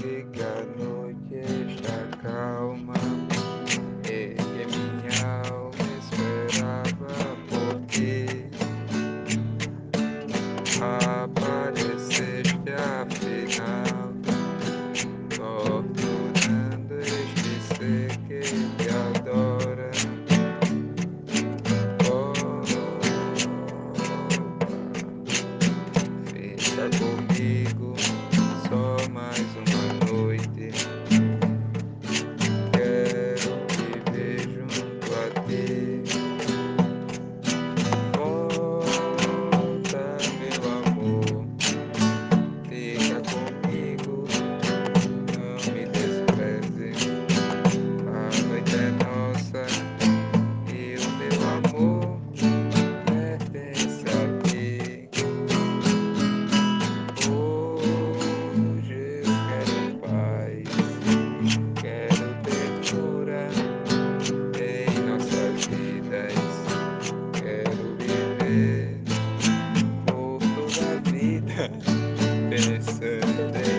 que a noite está calma e que minha alma esperava por ti. Apareceste afinal, torturando este ser que te adora. Oh, fica com this is